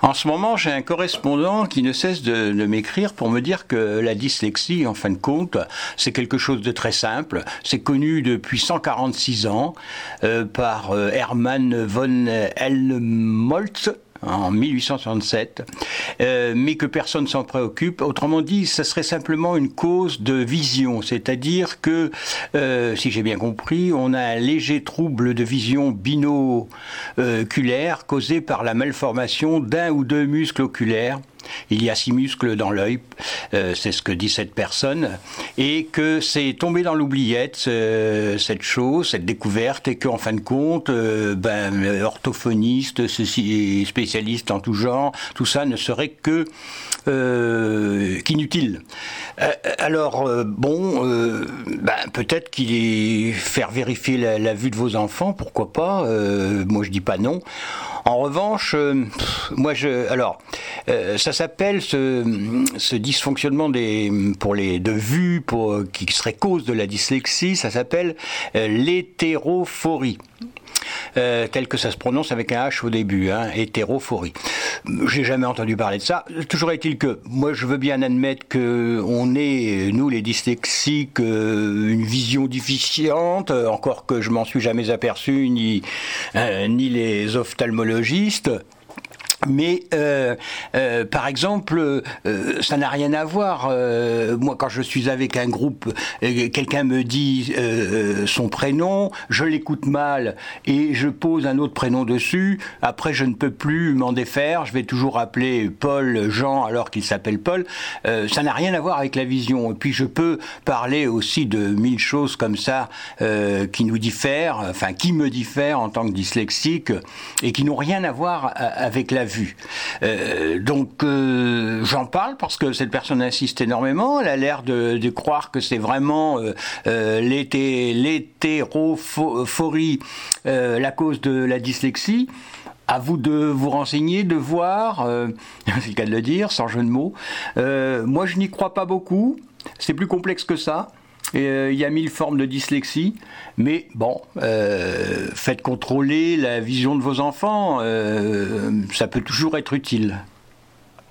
En ce moment, j'ai un correspondant qui ne cesse de, m'écrire pour me dire que la dyslexie, en fin de compte, c'est quelque chose de très simple. C'est connu depuis 146 ans euh, par euh, Hermann von Helmholtz en 1867, euh, mais que personne s'en préoccupe. Autrement dit, ça serait simplement une cause de vision, c'est-à-dire que, euh, si j'ai bien compris, on a un léger trouble de vision binoculaire causé par la malformation d'un ou deux muscles oculaires il y a six muscles dans l'œil, euh, c'est ce que dit cette personne, et que c'est tombé dans l'oubliette euh, cette chose, cette découverte, et qu'en fin de compte, euh, ben, orthophoniste, spécialiste en tout genre, tout ça ne serait que qu'inutile. alors bon, ben, peut-être qu'il est faire vérifier la, vue de vos enfants, pourquoi pas Moi je dis pas non. En revanche, euh, moi je, alors, euh, ça s'appelle ce, dysfonctionnement des, pour les de vue, qui serait cause de la dyslexie, ça s'appelle euh, l'hétérophorie. Euh, tel que ça se prononce avec un H au début, hein, hétérophorie. J'ai jamais entendu parler de ça. Toujours est-il que moi je veux bien admettre que on est nous les dyslexiques euh, une vision déficiente, encore que je m'en suis jamais aperçu ni euh, ni les ophtalmologistes. Mais euh, euh, par exemple, euh, ça n'a rien à voir. moi, quand je suis avec un groupe, quelqu'un me dit son prénom, je l'écoute mal et je pose un autre prénom dessus. Après, je ne peux plus m'en défaire. Je vais toujours appeler Paul Jean alors qu'il s'appelle Paul. ça n'a rien à voir avec la vision. Et puis, je peux parler aussi de mille choses comme ça qui nous diffèrent, enfin qui me diffèrent en tant que dyslexique et qui n'ont rien à voir avec la vue. Euh, donc euh, j'en parle parce que cette personne insiste énormément. Elle a l'air de, croire que c'est vraiment euh, l'hétérophorie la cause de la dyslexie. À vous de vous renseigner, de voir, c'est le cas de le dire, sans jeu de mots. moi, je n'y crois pas beaucoup. C'est plus complexe que ça. Euh, il y a mille formes de dyslexie, mais bon, euh, faites contrôler la vision de vos enfants, euh, ça peut toujours être utile.